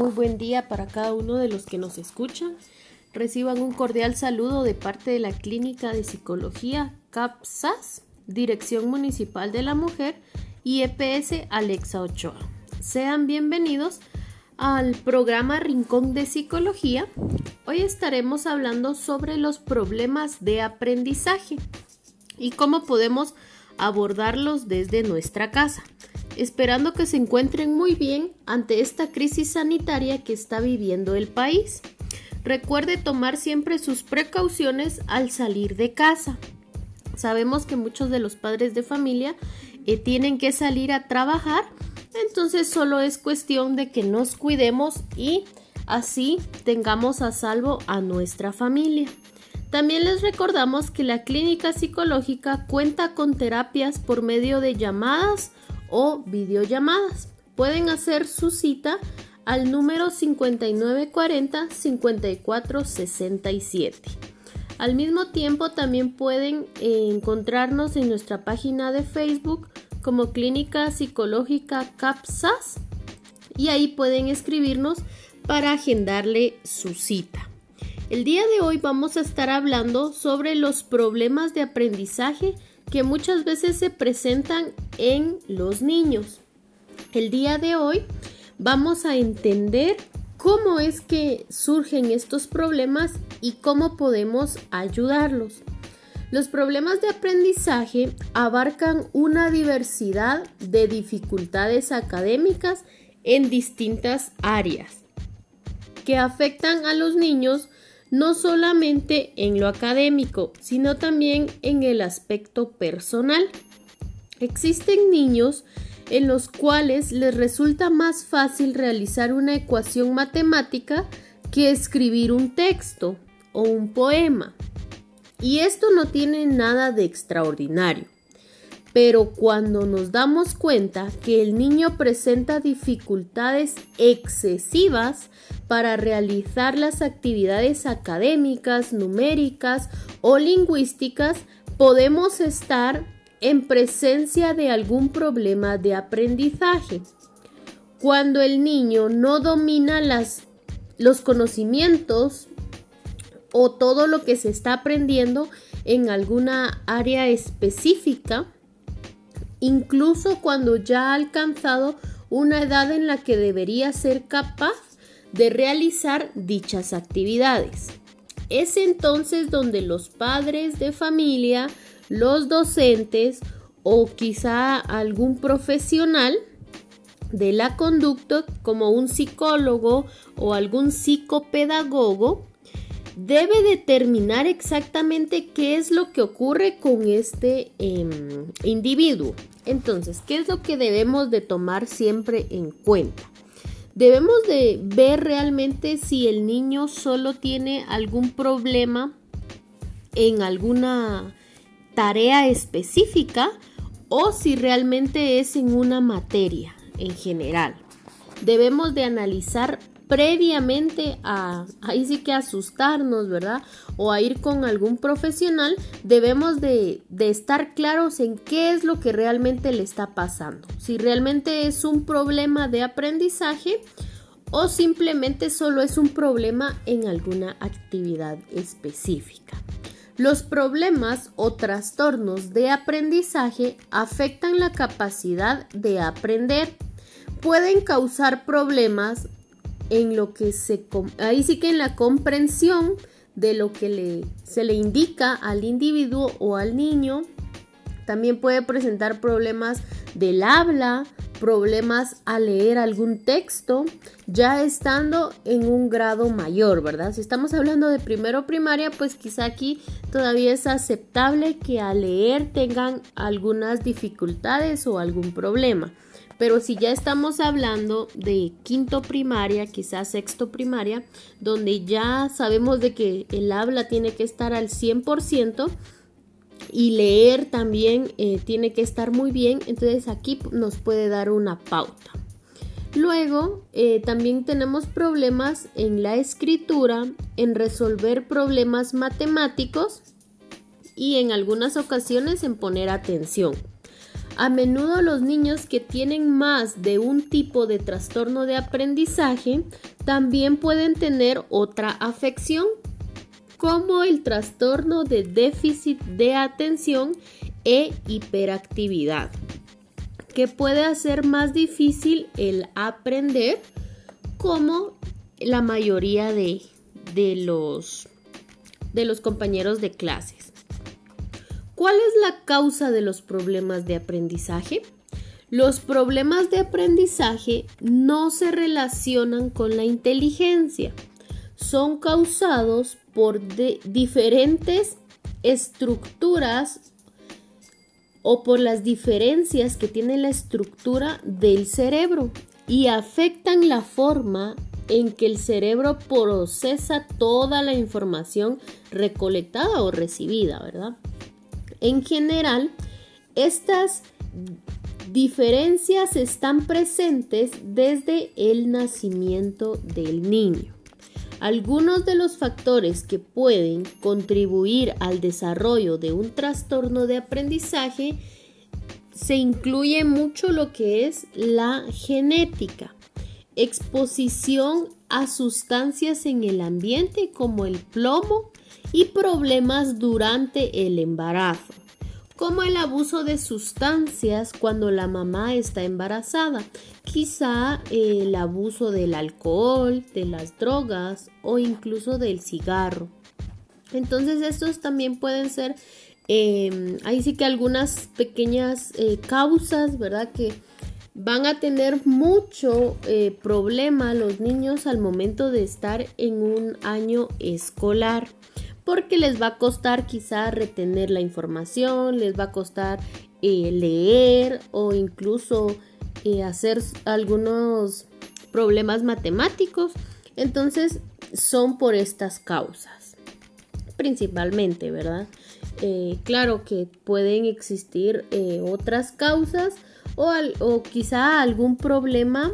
muy buen día para cada uno de los que nos escuchan. Reciban un cordial saludo de parte de la Clínica de Psicología CAPSAS, Dirección Municipal de la Mujer y EPS Alexa Ochoa. Sean bienvenidos al programa Rincón de Psicología. Hoy estaremos hablando sobre los problemas de aprendizaje y cómo podemos abordarlos desde nuestra casa esperando que se encuentren muy bien ante esta crisis sanitaria que está viviendo el país. Recuerde tomar siempre sus precauciones al salir de casa. Sabemos que muchos de los padres de familia eh, tienen que salir a trabajar, entonces solo es cuestión de que nos cuidemos y así tengamos a salvo a nuestra familia. También les recordamos que la clínica psicológica cuenta con terapias por medio de llamadas o videollamadas. Pueden hacer su cita al número 5940-5467. Al mismo tiempo también pueden eh, encontrarnos en nuestra página de Facebook como Clínica Psicológica CAPSAS y ahí pueden escribirnos para agendarle su cita. El día de hoy vamos a estar hablando sobre los problemas de aprendizaje que muchas veces se presentan en los niños. El día de hoy vamos a entender cómo es que surgen estos problemas y cómo podemos ayudarlos. Los problemas de aprendizaje abarcan una diversidad de dificultades académicas en distintas áreas que afectan a los niños no solamente en lo académico, sino también en el aspecto personal. Existen niños en los cuales les resulta más fácil realizar una ecuación matemática que escribir un texto o un poema. Y esto no tiene nada de extraordinario. Pero cuando nos damos cuenta que el niño presenta dificultades excesivas para realizar las actividades académicas, numéricas o lingüísticas, podemos estar en presencia de algún problema de aprendizaje. Cuando el niño no domina las, los conocimientos o todo lo que se está aprendiendo en alguna área específica, incluso cuando ya ha alcanzado una edad en la que debería ser capaz de realizar dichas actividades. Es entonces donde los padres de familia, los docentes o quizá algún profesional de la conducta como un psicólogo o algún psicopedagogo debe determinar exactamente qué es lo que ocurre con este em, individuo. Entonces, ¿qué es lo que debemos de tomar siempre en cuenta? Debemos de ver realmente si el niño solo tiene algún problema en alguna tarea específica o si realmente es en una materia en general. Debemos de analizar previamente a sí que asustarnos, ¿verdad? O a ir con algún profesional, debemos de, de, estar claros en qué es lo que realmente le está pasando. Si realmente es un problema de aprendizaje o simplemente solo es un problema en alguna actividad específica. Los problemas o trastornos de aprendizaje afectan la capacidad de aprender. Pueden causar problemas en lo que se ahí sí que en la comprensión de lo que le, se le indica al individuo o al niño. También puede presentar problemas del habla, problemas a leer algún texto, ya estando en un grado mayor, ¿verdad? Si estamos hablando de primero primaria, pues quizá aquí todavía es aceptable que al leer tengan algunas dificultades o algún problema. Pero si ya estamos hablando de quinto primaria, quizás sexto primaria, donde ya sabemos de que el habla tiene que estar al 100%, y leer también eh, tiene que estar muy bien, entonces aquí nos puede dar una pauta. Luego, eh, también tenemos problemas en la escritura, en resolver problemas matemáticos y en algunas ocasiones en poner atención. A menudo los niños que tienen más de un tipo de trastorno de aprendizaje también pueden tener otra afección, como el trastorno de déficit de atención e hiperactividad, que puede hacer más difícil el aprender como la mayoría de, de los, de los compañeros de clases. ¿Cuál es la causa de los problemas de aprendizaje? Los problemas de aprendizaje no se relacionan con la inteligencia. Son causados por diferentes estructuras o por las diferencias que tiene la estructura del cerebro y afectan la forma en que el cerebro procesa toda la información recolectada o recibida, ¿verdad? En general, estas diferencias están presentes desde el nacimiento del niño. Algunos de los factores que pueden contribuir al desarrollo de un trastorno de aprendizaje se incluye mucho lo que es la genética, exposición a sustancias en el ambiente como el plomo y problemas durante el embarazo, como el abuso de sustancias cuando la mamá está embarazada, quizá el abuso del alcohol, de las drogas o incluso del cigarro. Entonces estos también pueden ser, eh, ahí sí que algunas pequeñas eh, causas, ¿verdad? Que van a tener mucho eh, problema los niños al momento de estar en un año escolar porque les va a costar quizá retener la información, les va a costar eh, leer o incluso eh, hacer algunos problemas matemáticos. Entonces son por estas causas, principalmente, ¿verdad? claro que pueden existir otras causas o, quizá algún problema,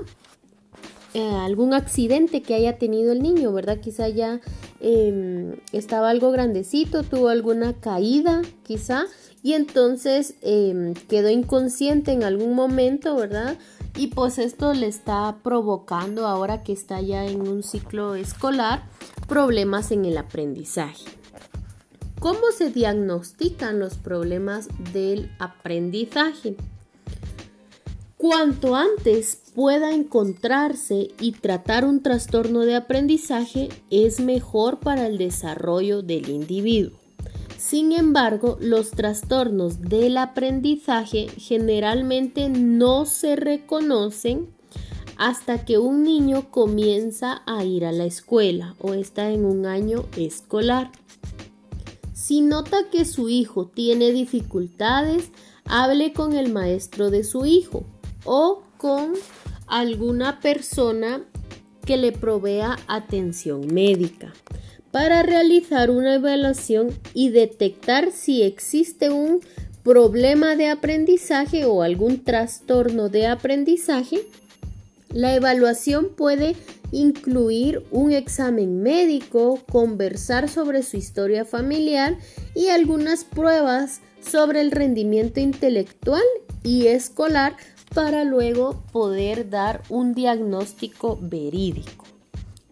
eh, algún accidente que haya tenido el niño, ¿verdad? Quizá ya em, estaba algo grandecito, tuvo alguna caída, quizá, y entonces em, quedó inconsciente en algún momento, ¿verdad? Y pues esto le está provocando ahora que está ya en un ciclo escolar problemas en el aprendizaje. ¿Cómo se diagnostican los problemas del aprendizaje? Cuanto antes pueda encontrarse y tratar un trastorno de aprendizaje es mejor para el desarrollo del individuo. Sin embargo, los trastornos del aprendizaje generalmente no se reconocen hasta que un niño comienza a ir a la escuela o está en un año escolar. Si nota que su hijo tiene dificultades, hable con el maestro de su hijo o con alguna persona que le provea atención médica para realizar una evaluación y detectar si existe un problema de aprendizaje o algún trastorno de aprendizaje. La evaluación puede incluir un examen médico, conversar sobre su historia familiar y algunas pruebas sobre el rendimiento intelectual y escolar para luego poder dar un diagnóstico verídico.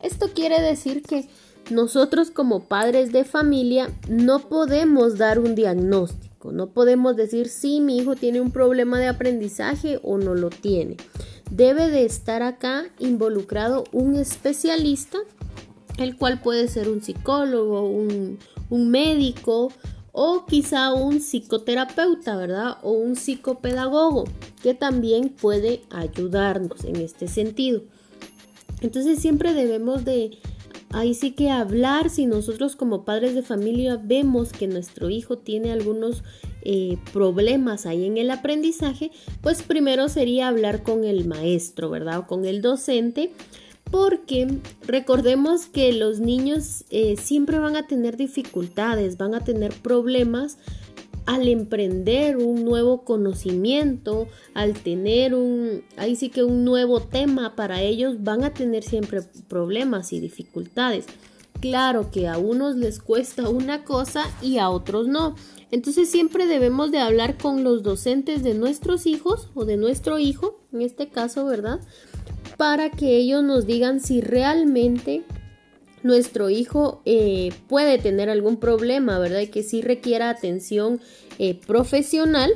Esto quiere decir que nosotros como padres de familia no podemos dar un diagnóstico, no podemos decir si mi hijo tiene un problema de aprendizaje o no lo tiene. Debe de estar acá involucrado un especialista, el cual puede ser un psicólogo, un, médico o quizá un psicoterapeuta, ¿verdad? O un psicopedagogo que también puede ayudarnos en este sentido. Entonces siempre debemos de, ahí sí que hablar si nosotros como padres de familia vemos que nuestro hijo tiene algunos eh, problemas ahí en el aprendizaje, pues primero sería hablar con el maestro, ¿verdad? O con el docente porque recordemos que los niños eh, siempre van a tener dificultades, van a tener problemas al emprender un nuevo conocimiento, al tener un, ahí sí que un nuevo tema para ellos, van a tener siempre problemas y dificultades. Claro que a unos les cuesta una cosa y a otros no. Entonces siempre debemos de hablar con los docentes de nuestros hijos o de nuestro hijo, en este caso, ¿verdad? Para que ellos nos digan si realmente nuestro hijo eh, puede tener algún problema, ¿verdad? Y que sí requiera atención eh, profesional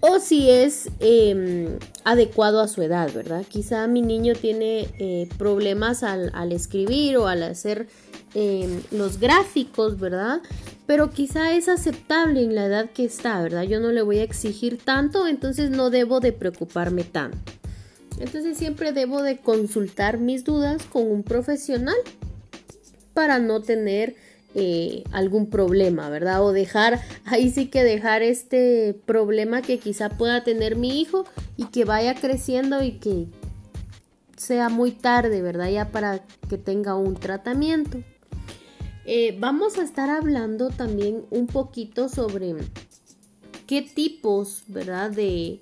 o si es em, adecuado a su edad, ¿verdad? Quizá mi niño tiene eh, problemas al, al, escribir o al hacer em, los gráficos, ¿verdad? Pero quizá es aceptable en la edad que está, ¿verdad? Yo no le voy a exigir tanto, entonces no debo de preocuparme tanto. Entonces siempre debo de consultar mis dudas con un profesional para no tener eh, algún problema, ¿verdad? O dejar, ahí sí que dejar este problema que quizá pueda tener mi hijo y que vaya creciendo y que sea muy tarde, ¿verdad? Ya para que tenga un tratamiento. Eh, vamos a estar hablando también un poquito sobre qué tipos, ¿verdad? De,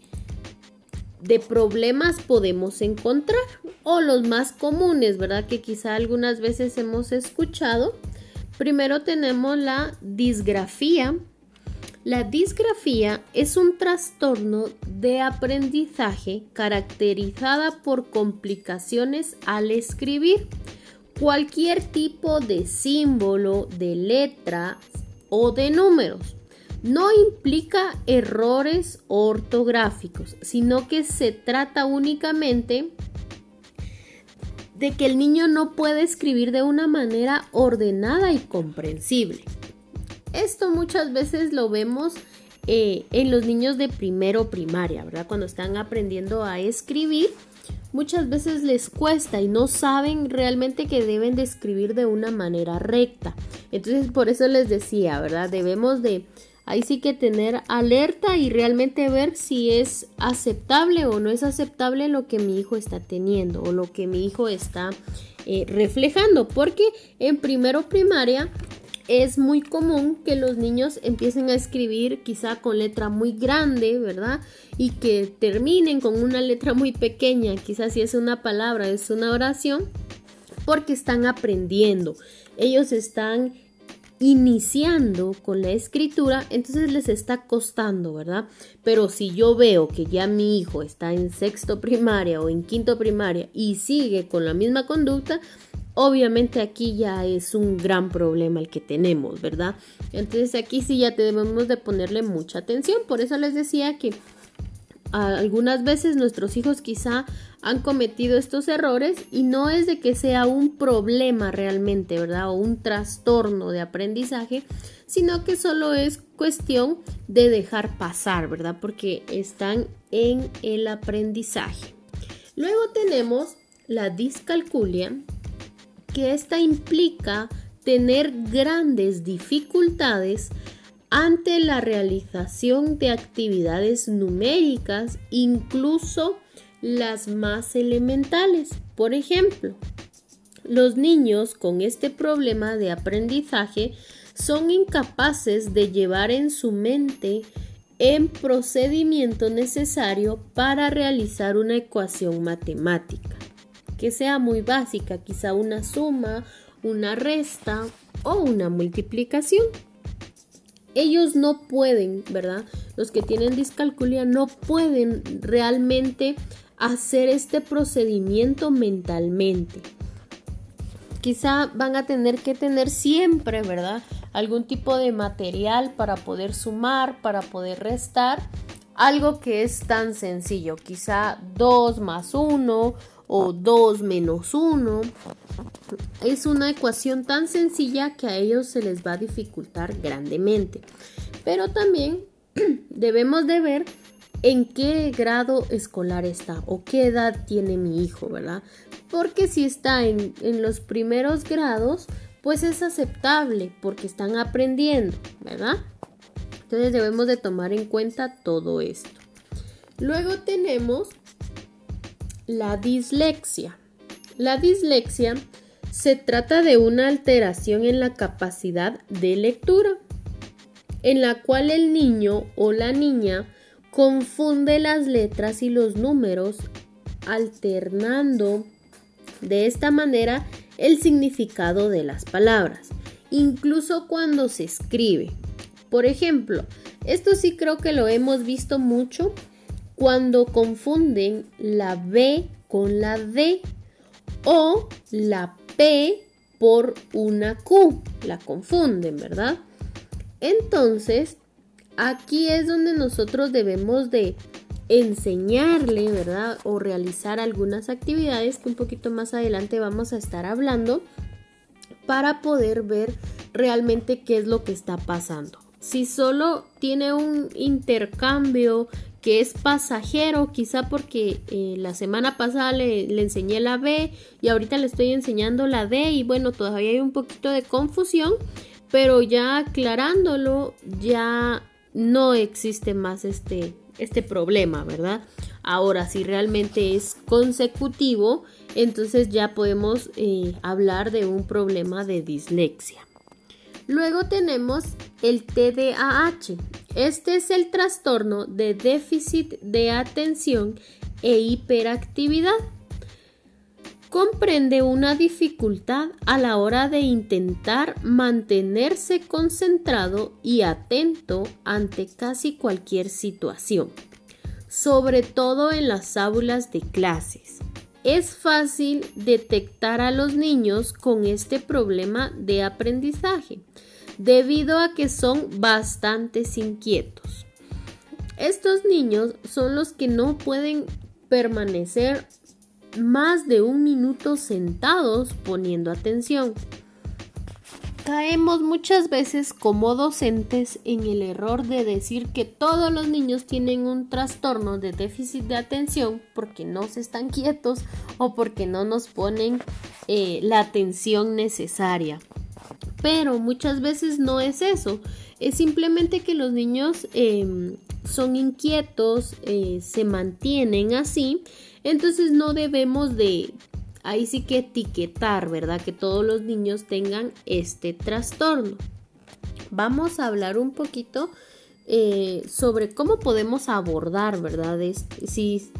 de problemas podemos encontrar o los más comunes, ¿verdad? Que quizá algunas veces hemos escuchado. Primero tenemos la disgrafía. La disgrafía es un trastorno de aprendizaje caracterizada por complicaciones al escribir. Cualquier tipo de símbolo, de letra o de números no implica errores ortográficos, sino que se trata únicamente de que el niño no puede escribir de una manera ordenada y comprensible. Esto muchas veces lo vemos eh, en los niños de primero primaria, ¿verdad? Cuando están aprendiendo a escribir, muchas veces les cuesta y no saben realmente que deben de escribir de una manera recta. Entonces, por eso les decía, ¿verdad? Debemos de Ahí sí que tener alerta y realmente ver si es aceptable o no es aceptable lo que mi hijo está teniendo o lo que mi hijo está eh, reflejando. Porque en primero primaria es muy común que los niños empiecen a escribir quizá con letra muy grande, ¿verdad? Y que terminen con una letra muy pequeña, quizás si es una palabra, es una oración, porque están aprendiendo. Ellos están iniciando con la escritura, entonces les está costando, ¿verdad? Pero si yo veo que ya mi hijo está en sexto primaria o en quinto primaria y sigue con la misma conducta, obviamente aquí ya es un gran problema el que tenemos, ¿verdad? Entonces aquí sí ya debemos de ponerle mucha atención. Por eso les decía que algunas veces nuestros hijos quizá han cometido estos errores y no es de que sea un problema realmente, ¿verdad? O un trastorno de aprendizaje, sino que solo es cuestión de dejar pasar, ¿verdad? Porque están en el aprendizaje. Luego tenemos la discalculia, que esta implica tener grandes dificultades ante la realización de actividades numéricas, incluso las más elementales. Por ejemplo, los niños con este problema de aprendizaje son incapaces de llevar en su mente el procedimiento necesario para realizar una ecuación matemática, que sea muy básica, quizá una suma, una resta o una multiplicación ellos no pueden, ¿verdad? Los que tienen discalculia no pueden realmente hacer este procedimiento mentalmente. Quizá van a tener que tener siempre, ¿verdad? Algún tipo de material para poder sumar, para poder restar. Algo que es tan sencillo, quizá 2 más 1 o 2 menos 1. Es una ecuación tan sencilla que a ellos se les va a dificultar grandemente. Pero también debemos de ver en qué grado escolar está o qué edad tiene mi hijo, ¿verdad? Porque si está en, en los primeros grados, pues es aceptable porque están aprendiendo, ¿verdad? Entonces debemos de tomar en cuenta todo esto. Luego tenemos la dislexia. La dislexia se trata de una alteración en la capacidad de lectura, en la cual el niño o la niña confunde las letras y los números alternando de esta manera el significado de las palabras, incluso cuando se escribe. Por ejemplo, esto sí creo que lo hemos visto mucho cuando confunden la B con la D o la P por una Q. La confunden, ¿verdad? Entonces, aquí es donde nosotros debemos de enseñarle, ¿verdad? O realizar algunas actividades que un poquito más adelante vamos a estar hablando para poder ver realmente qué es lo que está pasando. Si solo tiene un intercambio que es pasajero, quizá porque eh, la semana pasada le, le, enseñé la B y ahorita le estoy enseñando la D y bueno, todavía hay un poquito de confusión, pero ya aclarándolo ya no existe más este, este problema, ¿verdad? Ahora, si realmente es consecutivo, entonces ya podemos eh, hablar de un problema de dislexia. Luego tenemos el TDAH. Este es el trastorno de déficit de atención e hiperactividad. Comprende una dificultad a la hora de intentar mantenerse concentrado y atento ante casi cualquier situación, sobre todo en las aulas de clases es fácil detectar a los niños con este problema de aprendizaje, debido a que son bastante inquietos. Estos niños son los que no pueden permanecer más de un minuto sentados poniendo atención. Caemos muchas veces como docentes en el error de decir que todos los niños tienen un trastorno de déficit de atención porque no se están quietos o porque no nos ponen eh, la atención necesaria. Pero muchas veces no es eso, es simplemente que los niños em, son inquietos, eh, se mantienen así, entonces no debemos de ahí sí que etiquetar, ¿verdad? Que todos los niños tengan este trastorno. Vamos a hablar un poquito eh, sobre cómo podemos abordar, ¿verdad? si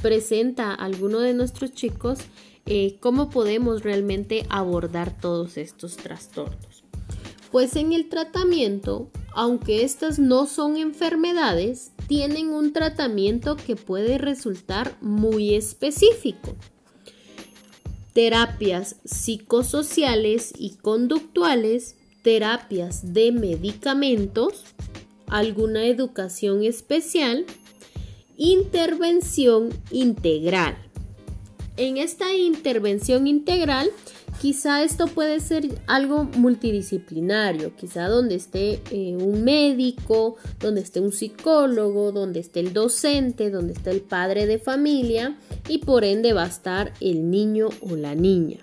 presenta alguno de nuestros chicos, eh, cómo podemos realmente abordar todos estos trastornos. Pues en el tratamiento, aunque estas no son enfermedades, tienen un tratamiento que puede resultar muy específico terapias psicosociales y conductuales, terapias de medicamentos, alguna educación especial, intervención integral. En esta intervención integral Quizá esto puede ser algo multidisciplinario, quizá donde esté eh, un médico, donde esté un psicólogo, donde esté el docente, donde esté el padre de familia y por ende va a estar el niño o la niña.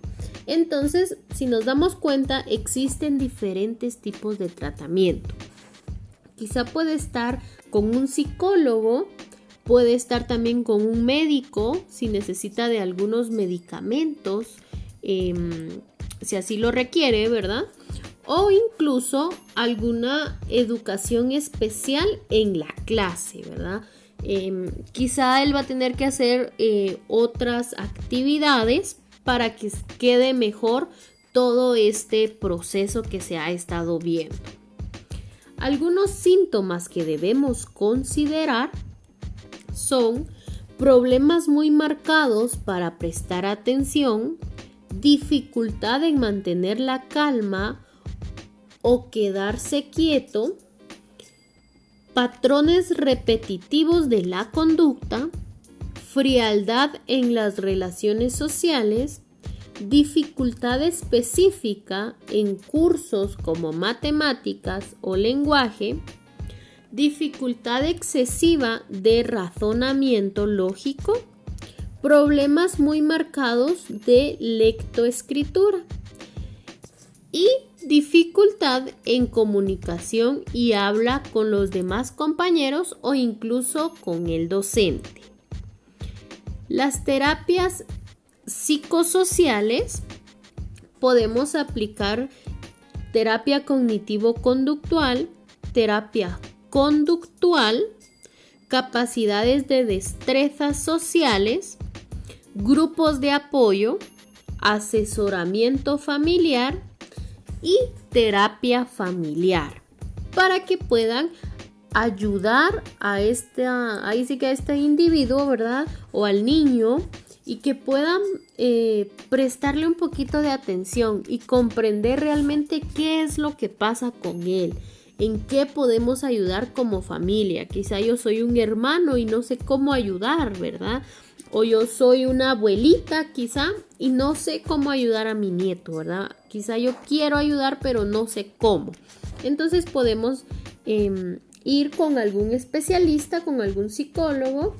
Entonces, si nos damos cuenta, existen diferentes tipos de tratamiento. Quizá puede estar con un psicólogo, puede estar también con un médico si necesita de algunos medicamentos, Em, si así lo requiere, ¿verdad? O incluso alguna educación especial en la clase, ¿verdad? Em, quizá él va a tener que hacer eh, otras actividades para que quede mejor todo este proceso que se ha estado viendo. Algunos síntomas que debemos considerar son problemas muy marcados para prestar atención, dificultad en mantener la calma o quedarse quieto, patrones repetitivos de la conducta, frialdad en las relaciones sociales, dificultad específica en cursos como matemáticas o lenguaje, dificultad excesiva de razonamiento lógico, problemas muy marcados de lectoescritura y dificultad en comunicación y habla con los demás compañeros o incluso con el docente. Las terapias psicosociales podemos aplicar terapia cognitivo-conductual, terapia conductual, capacidades de destrezas sociales, grupos de apoyo, asesoramiento familiar y terapia familiar. para que puedan ayudar a este, ahí sí que a este individuo, ¿verdad? O al niño y que puedan eh, prestarle un poquito de atención y comprender realmente qué es lo que pasa con él, en qué podemos ayudar como familia. Quizá yo soy un hermano y no sé cómo ayudar, ¿verdad? O yo soy una abuelita quizá y no sé cómo ayudar a mi nieto, ¿verdad? Quizá yo quiero ayudar pero no sé cómo. Entonces podemos em, ir con algún especialista, con algún psicólogo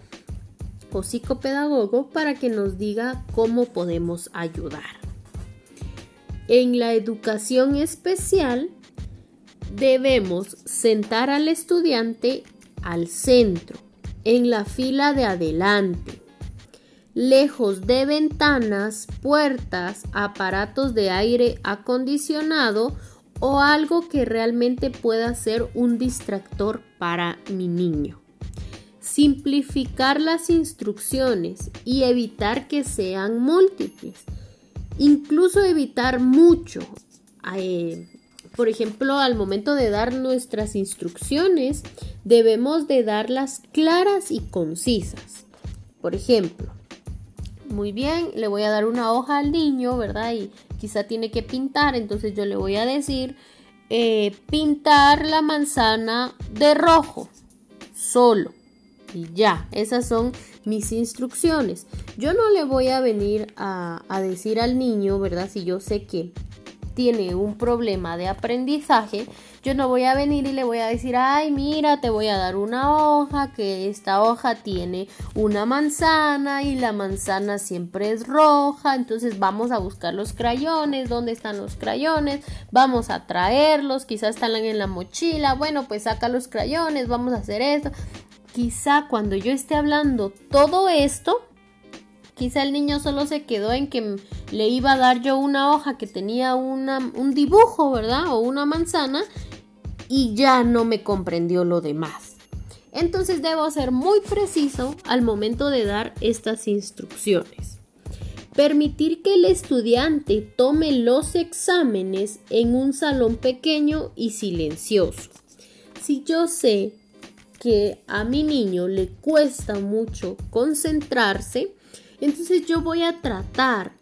o psicopedagogo para que nos diga cómo podemos ayudar. En la educación especial debemos sentar al estudiante al centro, en la fila de adelante, lejos de ventanas, puertas, aparatos de aire acondicionado o algo que realmente pueda ser un distractor para mi niño simplificar las instrucciones y evitar que sean múltiples. Incluso evitar mucho. Eh, por ejemplo, al momento de dar nuestras instrucciones, debemos de darlas claras y concisas. Por ejemplo, muy bien, le voy a dar una hoja al niño, ¿verdad? Y quizá tiene que pintar, entonces yo le voy a decir, eh, pintar la manzana de rojo, solo. Y ya, esas son mis instrucciones. Yo no le voy a venir a, decir al niño, ¿verdad? Si yo sé que tiene un problema de aprendizaje, yo no voy a venir y le voy a decir, ay, mira, te voy a dar una hoja, que esta hoja tiene una manzana y la manzana siempre es roja, entonces vamos a buscar los crayones, ¿dónde están los crayones? Vamos a traerlos, quizás están en la mochila, bueno, pues saca los crayones, vamos a hacer esto quizá cuando yo esté hablando todo esto, quizá el niño solo se quedó en que le iba a dar yo una hoja que tenía un dibujo, ¿verdad? O una manzana y ya no me comprendió lo demás. Entonces debo ser muy preciso al momento de dar estas instrucciones. Permitir que el estudiante tome los exámenes en un salón pequeño y silencioso. Si yo sé que a mi niño le cuesta mucho concentrarse, entonces yo voy a tratar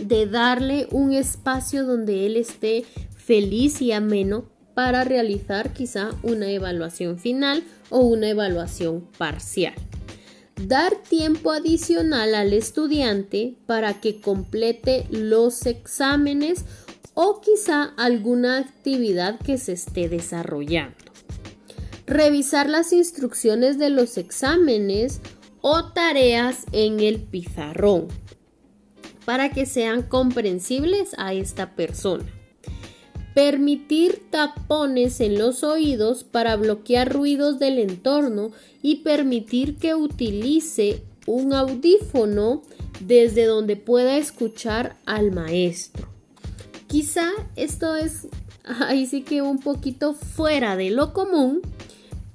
de darle un espacio donde él esté feliz y ameno para realizar quizá una evaluación final o una evaluación parcial. Dar tiempo adicional al estudiante para que complete los exámenes o quizá alguna actividad que se esté desarrollando revisar las instrucciones de los exámenes o tareas en el pizarrón para que sean comprensibles a esta persona. Permitir tapones en los oídos para bloquear ruidos del entorno y permitir que utilice un audífono desde donde pueda escuchar al maestro. Quizá esto es ahí sí que un poquito fuera de lo común,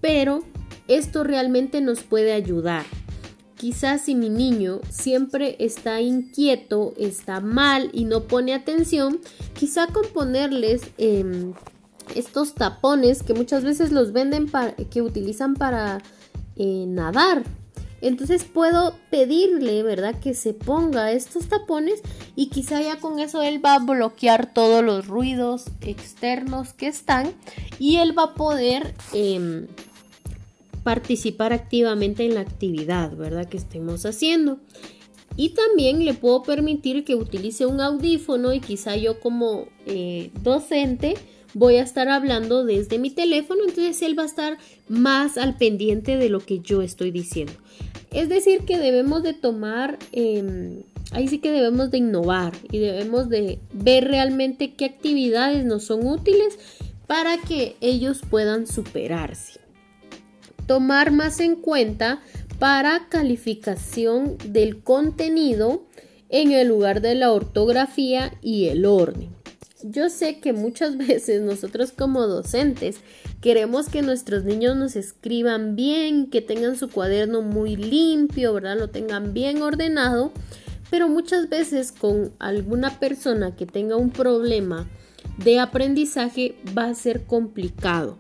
pero esto realmente nos puede ayudar. Quizás si mi niño siempre está inquieto, está mal y no pone atención, quizá con ponerles em, estos tapones que muchas veces los venden para, que utilizan para eh, nadar. Entonces puedo pedirle, ¿verdad? Que se ponga estos tapones y quizá ya con eso él va a bloquear todos los ruidos externos que están y él va a poder em, participar activamente en la actividad, ¿verdad? Que estemos haciendo. Y también le puedo permitir que utilice un audífono y quizá yo como eh, docente voy a estar hablando desde mi teléfono, entonces él va a estar más al pendiente de lo que yo estoy diciendo. Es decir, que debemos de tomar, em, ahí sí que debemos de innovar y debemos de ver realmente qué actividades nos son útiles para que ellos puedan superarse tomar más en cuenta para calificación del contenido en el lugar de la ortografía y el orden. Yo sé que muchas veces nosotros como docentes queremos que nuestros niños nos escriban bien, que tengan su cuaderno muy limpio, ¿verdad? Lo tengan bien ordenado, pero muchas veces con alguna persona que tenga un problema de aprendizaje va a ser complicado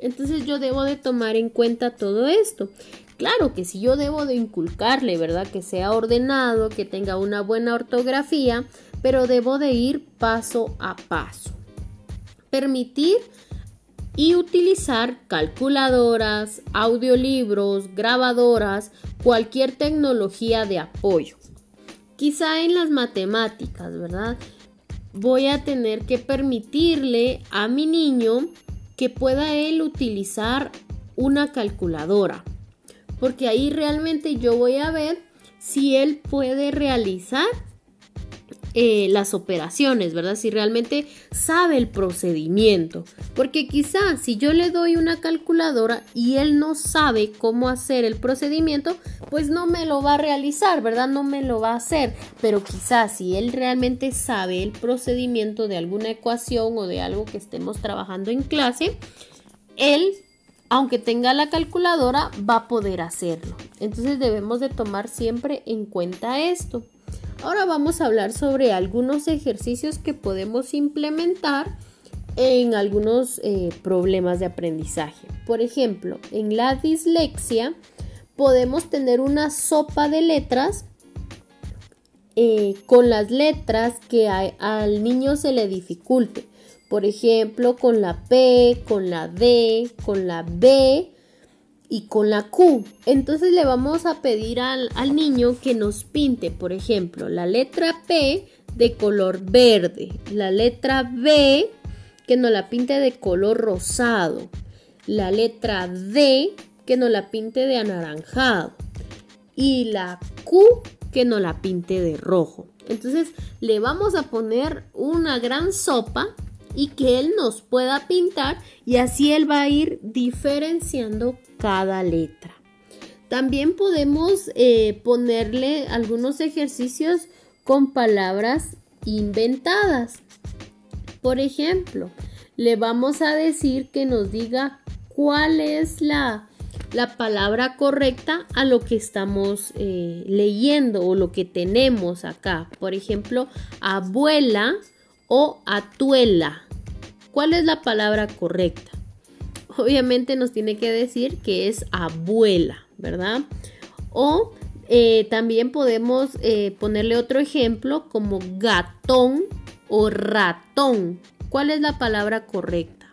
Entonces yo debo de tomar en cuenta todo esto. Claro que si yo debo de inculcarle, ¿verdad? Que sea ordenado, que tenga una buena ortografía, pero debo de ir paso a paso. Permitir y utilizar calculadoras, audiolibros, grabadoras, cualquier tecnología de apoyo. Quizá en las matemáticas, ¿verdad? Voy a tener que permitirle a mi niño que pueda él utilizar una calculadora. Porque ahí realmente yo voy a ver si él puede realizar eh, las operaciones, ¿verdad? Si realmente sabe el procedimiento. Porque quizás si yo le doy una calculadora y él no sabe cómo hacer el procedimiento, pues no me lo va a realizar, ¿verdad? No me lo va a hacer. Pero quizás si él realmente sabe el procedimiento de alguna ecuación o de algo que estemos trabajando en clase, él aunque tenga la calculadora, va a poder hacerlo. Entonces debemos de tomar siempre en cuenta esto. Ahora vamos a hablar sobre algunos ejercicios que podemos implementar en algunos eh, problemas de aprendizaje. Por ejemplo, en la dislexia podemos tener una sopa de letras eh, con las letras que al niño se le dificulte. Por ejemplo, con la P, con la D, con la B y con la Q. Entonces le vamos a pedir al, niño que nos pinte, por ejemplo, la letra P de color verde, la letra B que nos la pinte de color rosado, la letra D que nos la pinte de anaranjado y la Q que nos la pinte de rojo. Entonces le vamos a poner una gran sopa y que él nos pueda pintar y así él va a ir diferenciando cada letra. También podemos eh, ponerle algunos ejercicios con palabras inventadas. Por ejemplo, le vamos a decir que nos diga cuál es la, la palabra correcta a lo que estamos eh, leyendo o lo que tenemos acá. Por ejemplo, abuela o atuela. ¿Cuál es la palabra correcta? Obviamente nos tiene que decir que es abuela, ¿verdad? O eh, también podemos eh, ponerle otro ejemplo como gatón o ratón. ¿Cuál es la palabra correcta?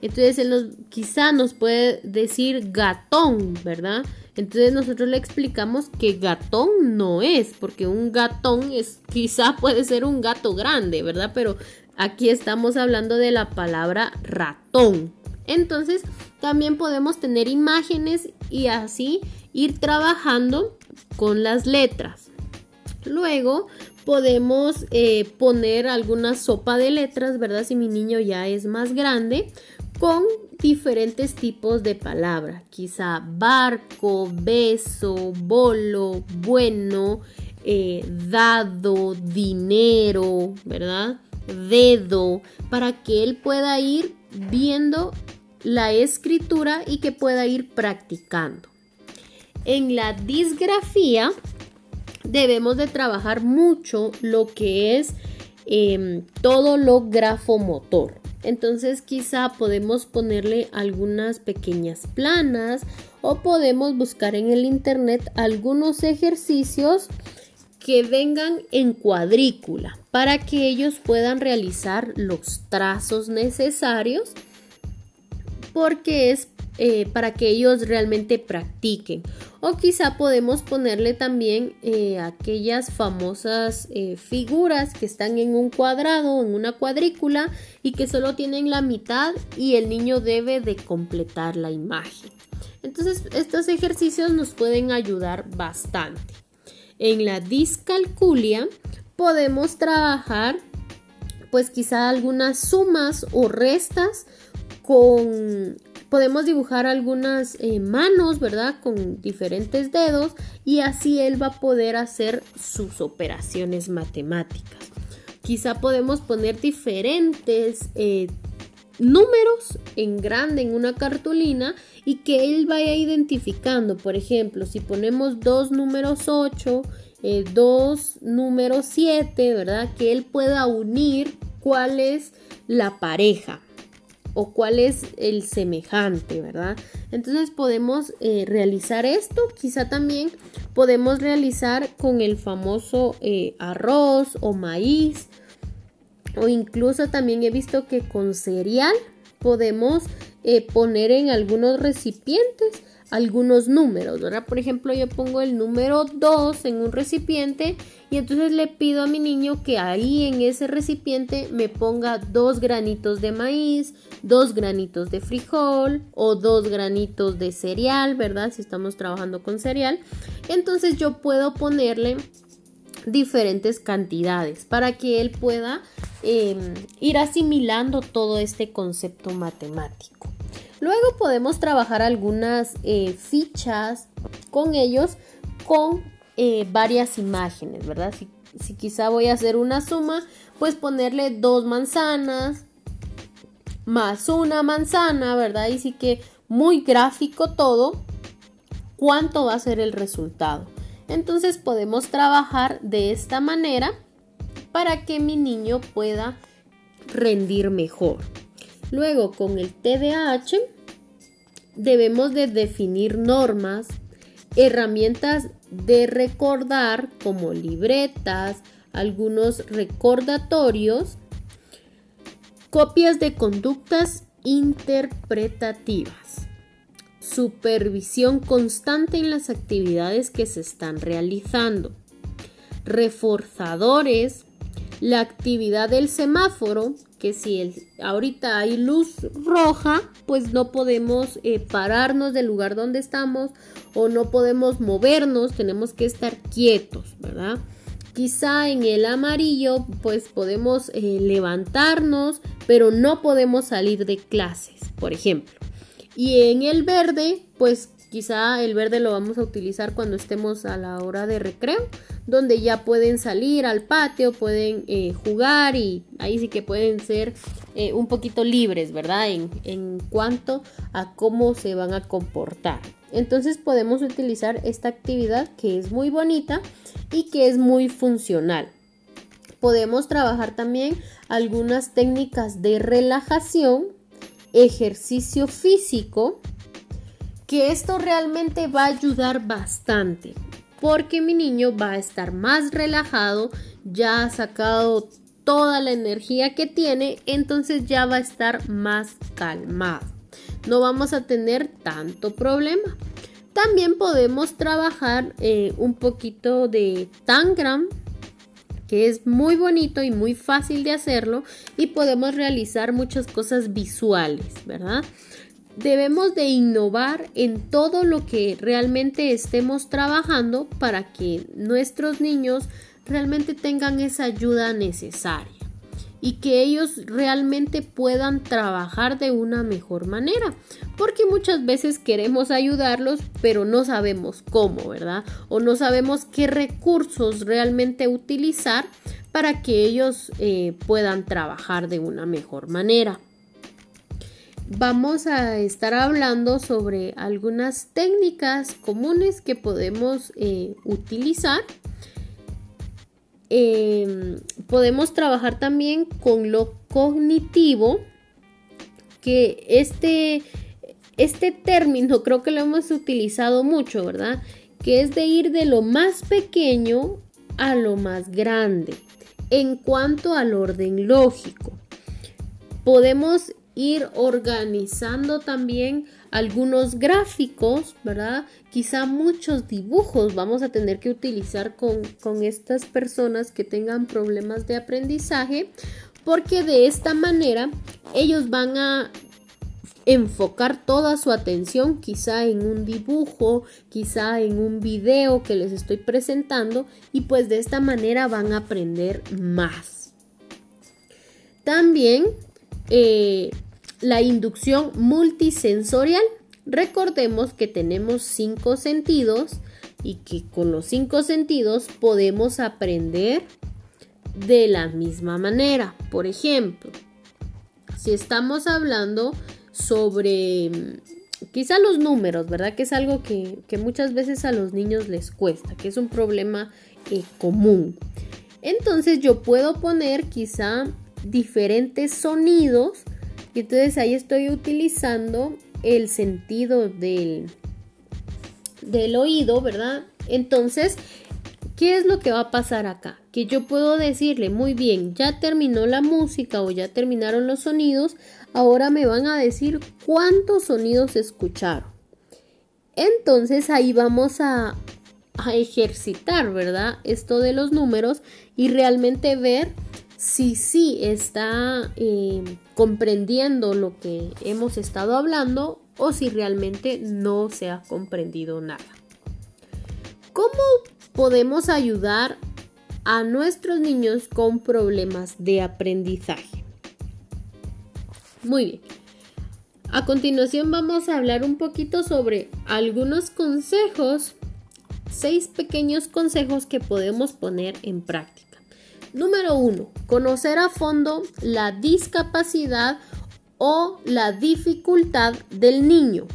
Entonces él quizá nos puede decir gatón, ¿verdad? Entonces nosotros le explicamos que gatón no es, porque un gatón es quizá puede ser un gato grande, ¿verdad? Pero Aquí estamos hablando de la palabra ratón. Entonces, también podemos tener imágenes y así ir trabajando con las letras. Luego podemos eh, poner alguna sopa de letras, ¿verdad? Si mi niño ya es más grande, con diferentes tipos de palabras. Quizá barco, beso, bolo, bueno, eh, dado, dinero, ¿verdad? Dedo, para que él pueda ir viendo la escritura y que pueda ir practicando. En la disgrafía debemos de trabajar mucho lo que es em, todo lo grafomotor. Entonces quizá podemos ponerle algunas pequeñas planas o podemos buscar en el internet algunos ejercicios que vengan en cuadrícula para que ellos puedan realizar los trazos necesarios porque es eh, para que ellos realmente practiquen. O quizá podemos ponerle también eh, aquellas famosas eh, figuras que están en un cuadrado, en una cuadrícula y que solo tienen la mitad y el niño debe de completar la imagen. Entonces estos ejercicios nos pueden ayudar bastante. En la discalculia podemos trabajar pues quizá algunas sumas o restas con podemos dibujar algunas eh, manos, ¿verdad? Con diferentes dedos y así él va a poder hacer sus operaciones matemáticas. Quizá podemos poner diferentes eh, números en grande en una cartulina y que él vaya identificando. Por ejemplo, si ponemos dos números 8, eh, dos números 7, ¿verdad? Que él pueda unir cuál es la pareja. o cuál es el semejante, ¿verdad? Entonces podemos eh, realizar esto, quizá también podemos realizar con el famoso eh, arroz o maíz o incluso también he visto que con cereal podemos eh, poner en algunos recipientes algunos números, ¿verdad? Por ejemplo, yo pongo el número 2 en un recipiente y entonces le pido a mi niño que ahí en ese recipiente me ponga dos granitos de maíz, dos granitos de frijol o dos granitos de cereal, ¿verdad? Si estamos trabajando con cereal. Entonces yo puedo ponerle diferentes cantidades para que él pueda em, ir asimilando todo este concepto matemático. Luego podemos trabajar algunas eh, fichas con ellos con eh, varias imágenes, ¿verdad? Si, si quizá voy a hacer una suma, pues ponerle dos manzanas más una manzana, ¿verdad? Y sí que muy gráfico todo, ¿cuánto va a ser el resultado? Entonces podemos trabajar de esta manera para que mi niño pueda rendir mejor. Luego con el TDAH debemos de definir normas, herramientas de recordar como libretas, algunos recordatorios, copias de conductas interpretativas, supervisión constante en las actividades que se están realizando, reforzadores, la actividad del semáforo, que si el, ahorita hay luz roja, pues no podemos eh, pararnos del lugar donde estamos o no podemos movernos, tenemos que estar quietos, ¿verdad? Quizá en el amarillo pues podemos eh, levantarnos, pero no podemos salir de clases, por ejemplo. Y en el verde pues quizá el verde lo vamos a utilizar cuando estemos a la hora de recreo donde ya pueden salir al patio, pueden eh, jugar y ahí sí que pueden ser eh, un poquito libres, ¿verdad? En, en cuanto a cómo se van a comportar. Entonces podemos utilizar esta actividad que es muy bonita y que es muy funcional. Podemos trabajar también algunas técnicas de relajación, ejercicio físico, que esto realmente va a ayudar bastante porque mi niño va a estar más relajado, ya ha sacado toda la energía que tiene, entonces ya va a estar más calmado. No vamos a tener tanto problema. También podemos trabajar eh, un poquito de Tangram, que es muy bonito y muy fácil de hacerlo y podemos realizar muchas cosas visuales, ¿verdad? debemos de innovar en todo lo que realmente estemos trabajando para que nuestros niños realmente tengan esa ayuda necesaria y que ellos realmente puedan trabajar de una mejor manera. Porque muchas veces queremos ayudarlos, pero no sabemos cómo, ¿verdad? O no sabemos qué recursos realmente utilizar para que ellos eh, puedan trabajar de una mejor manera vamos a estar hablando sobre algunas técnicas comunes que podemos eh, utilizar. Em, podemos trabajar también con lo cognitivo, que este, este término creo que lo hemos utilizado mucho, ¿verdad? Que es de ir de lo más pequeño a lo más grande en cuanto al orden lógico. Podemos ir organizando también algunos gráficos, ¿verdad? Quizá muchos dibujos vamos a tener que utilizar con, con estas personas que tengan problemas de aprendizaje, porque de esta manera ellos van a enfocar toda su atención quizá en un dibujo, quizá en un video que les estoy presentando y pues de esta manera van a aprender más. También eh, la inducción multisensorial. Recordemos que tenemos cinco sentidos y que con los cinco sentidos podemos aprender de la misma manera. Por ejemplo, si estamos hablando sobre mm, quizá los números, ¿verdad? Que es algo que, muchas veces a los niños les cuesta, que es un problema eh, común. Entonces yo puedo poner quizá diferentes sonidos Y entonces ahí estoy utilizando el sentido del, del oído, ¿verdad? Entonces, ¿qué es lo que va a pasar acá? Que yo puedo decirle, muy bien, ya terminó la música o ya terminaron los sonidos, ahora me van a decir cuántos sonidos escucharon. Entonces ahí vamos a, a ejercitar, ¿verdad? Esto de los números y realmente ver si sí está eh, comprendiendo lo que hemos estado hablando o si realmente no se ha comprendido nada. ¿Cómo podemos ayudar a nuestros niños con problemas de aprendizaje? Muy bien. A continuación vamos a hablar un poquito sobre algunos consejos, seis pequeños consejos que podemos poner en práctica. Número uno, conocer a fondo la discapacidad o la dificultad del niño.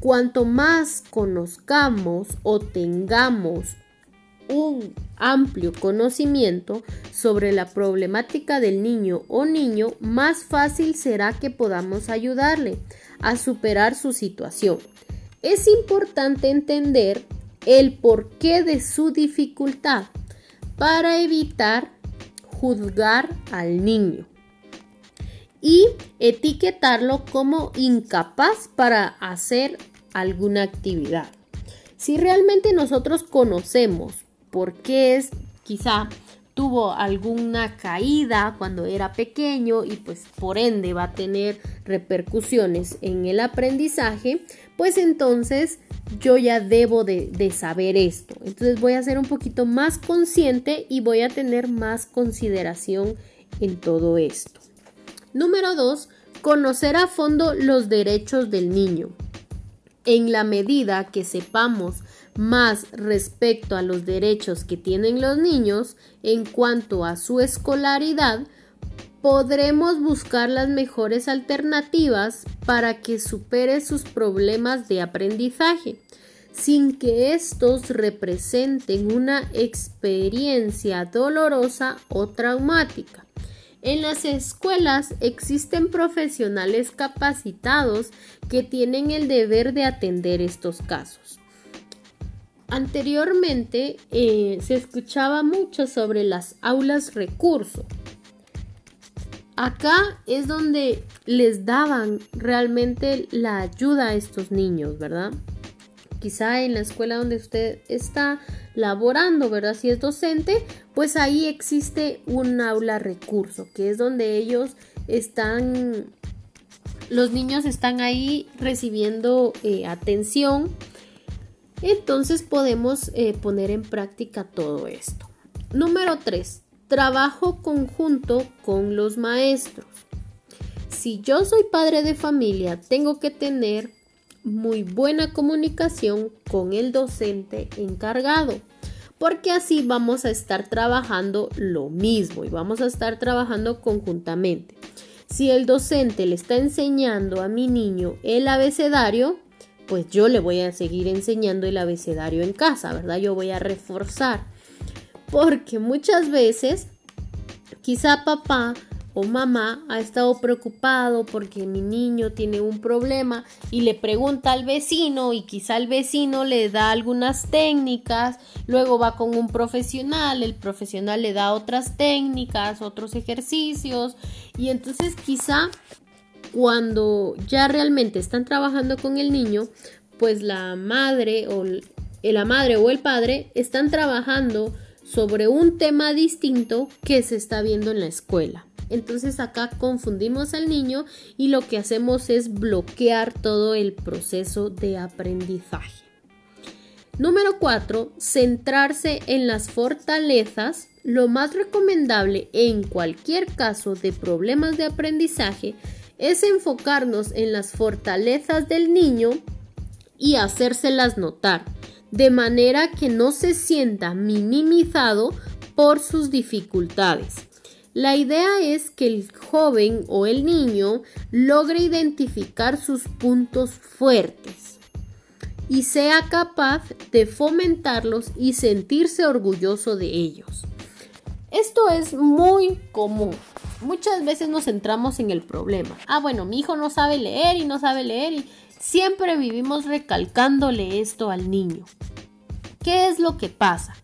Cuanto más conozcamos o tengamos un amplio conocimiento sobre la problemática del niño o niño, más fácil será que podamos ayudarle a superar su situación. Es importante entender el porqué de su dificultad para evitar juzgar al niño y etiquetarlo como incapaz para hacer alguna actividad. Si realmente nosotros conocemos por qué es quizá tuvo alguna caída cuando era pequeño y pues por ende va a tener repercusiones en el aprendizaje, pues entonces yo ya debo de, de, saber esto. Entonces voy a ser un poquito más consciente y voy a tener más consideración en todo esto. Número 2. Conocer a fondo los derechos del niño. En la medida que sepamos más respecto a los derechos que tienen los niños en cuanto a su escolaridad, podremos buscar las mejores alternativas para que supere sus problemas de aprendizaje, sin que estos representen una experiencia dolorosa o traumática. En las escuelas existen profesionales capacitados que tienen el deber de atender estos casos. Anteriormente eh, se escuchaba mucho sobre las aulas recurso. Acá es donde les daban realmente la ayuda a estos niños, ¿verdad? Quizá en la escuela donde usted está laborando, ¿verdad? Si es docente, pues ahí existe un aula recurso, que es donde ellos están, los niños están ahí recibiendo eh, atención. Entonces podemos eh, poner en práctica todo esto. Número 3. Trabajo conjunto con los maestros. Si yo soy padre de familia, tengo que tener muy buena comunicación con el docente encargado porque así vamos a estar trabajando lo mismo y vamos a estar trabajando conjuntamente. Si el docente le está enseñando a mi niño el abecedario, pues yo le voy a seguir enseñando el abecedario en casa, ¿verdad? Yo voy a reforzar. Porque muchas veces quizá papá o mamá ha estado preocupado porque mi niño tiene un problema y le pregunta al vecino y quizá el vecino le da algunas técnicas, luego va con un profesional, el profesional le da otras técnicas, otros ejercicios y entonces quizá cuando ya realmente están trabajando con el niño, pues la madre o la madre o el padre están trabajando sobre un tema distinto que se está viendo en la escuela. Entonces acá confundimos al niño y lo que hacemos es bloquear todo el proceso de aprendizaje. Número 4. Centrarse en las fortalezas. Lo más recomendable en cualquier caso de problemas de aprendizaje es enfocarnos en las fortalezas del niño y hacérselas notar, de manera que no se sienta minimizado por sus dificultades. La idea es que el joven o el niño logre identificar sus puntos fuertes y sea capaz de fomentarlos y sentirse orgulloso de ellos. Esto es muy común. muchas veces nos centramos en el problema. Ah, bueno, mi hijo no sabe leer y no sabe leer y siempre vivimos recalcándole esto al niño. ¿Qué es lo que pasa?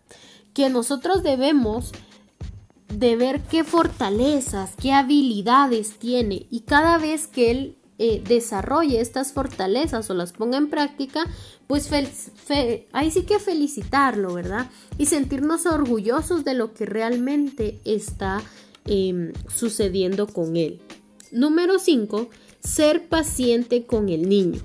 Que nosotros debemos de ver qué fortalezas, qué habilidades tiene y cada vez que él eh, desarrolle estas fortalezas o las ponga en práctica, pues ahí sí que felicitarlo, ¿verdad? Y sentirnos orgullosos de lo que realmente está em, sucediendo con él. Número 5. Ser paciente con el niño.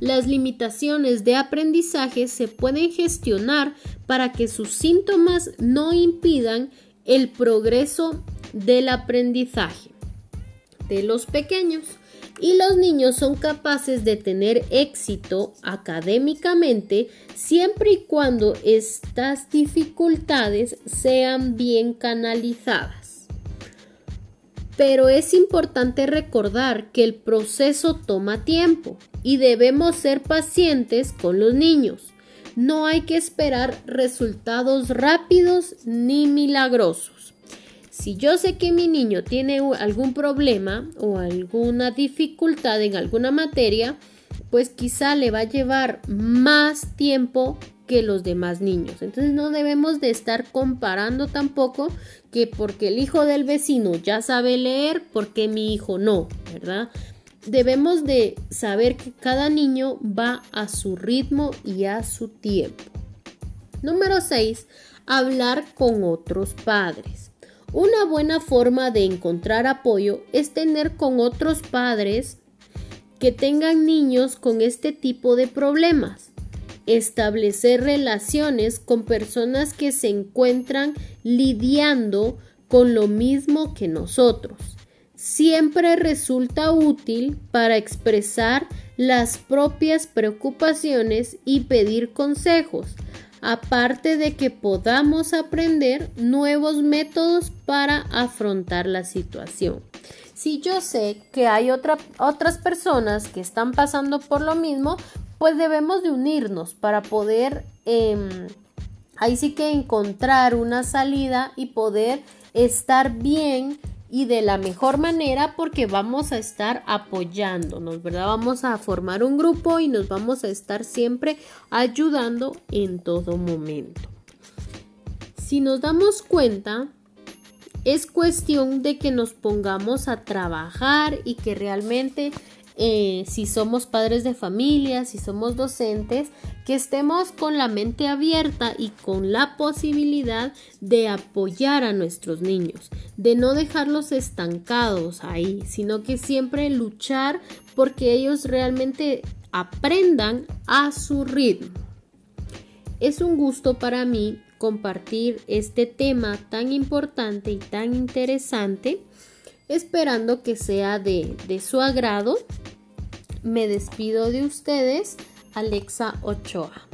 Las limitaciones de aprendizaje se pueden gestionar para que sus síntomas no impidan el progreso del aprendizaje de los pequeños y los niños son capaces de tener éxito académicamente siempre y cuando estas dificultades sean bien canalizadas. Pero es importante recordar que el proceso toma tiempo y debemos ser pacientes con los niños. No hay que esperar resultados rápidos ni milagrosos. Si yo sé que mi niño tiene algún problema o alguna dificultad en alguna materia, pues quizá le va a llevar más tiempo que los demás niños. Entonces no debemos de estar comparando tampoco que porque el hijo del vecino ya sabe leer, porque mi hijo no, ¿verdad? Debemos de saber que cada niño va a su ritmo y a su tiempo. Número 6. Hablar con otros padres. Una buena forma de encontrar apoyo es tener con otros padres que tengan niños con este tipo de problemas. Establecer relaciones con personas que se encuentran lidiando con lo mismo que nosotros. Siempre resulta útil para expresar las propias preocupaciones y pedir consejos aparte de que podamos aprender nuevos métodos para afrontar la situación. Si yo sé que hay otras personas que están pasando por lo mismo, pues debemos de unirnos para poder em, ahí sí que encontrar una salida y poder estar bien y de la mejor manera porque vamos a estar apoyándonos, ¿verdad? Vamos a formar un grupo y nos vamos a estar siempre ayudando en todo momento. Si nos damos cuenta, es cuestión de que nos pongamos a trabajar y que realmente eh, si somos padres de familia, si somos docentes, que estemos con la mente abierta y con la posibilidad de apoyar a nuestros niños, de no dejarlos estancados ahí, sino que siempre luchar porque ellos realmente aprendan a su ritmo. Es un gusto para mí compartir este tema tan importante y tan interesante esperando que sea de, de su agrado. Me despido de ustedes, Alexa Ochoa.